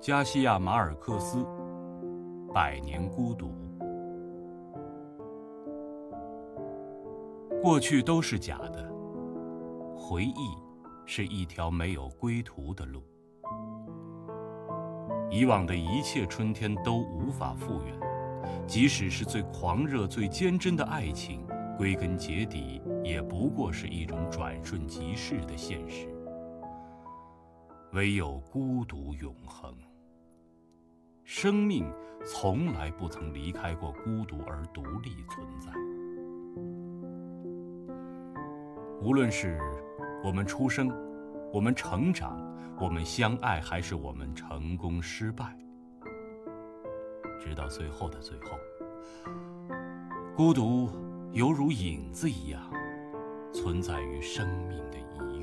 加西亚·马尔克斯，《百年孤独》。过去都是假的，回忆是一条没有归途的路。以往的一切春天都无法复原，即使是最狂热、最坚贞的爱情，归根结底也不过是一种转瞬即逝的现实。唯有孤独永恒。生命从来不曾离开过孤独而独立存在。无论是我们出生，我们成长，我们相爱，还是我们成功失败，直到最后的最后，孤独犹如影子一样，存在于生命的一。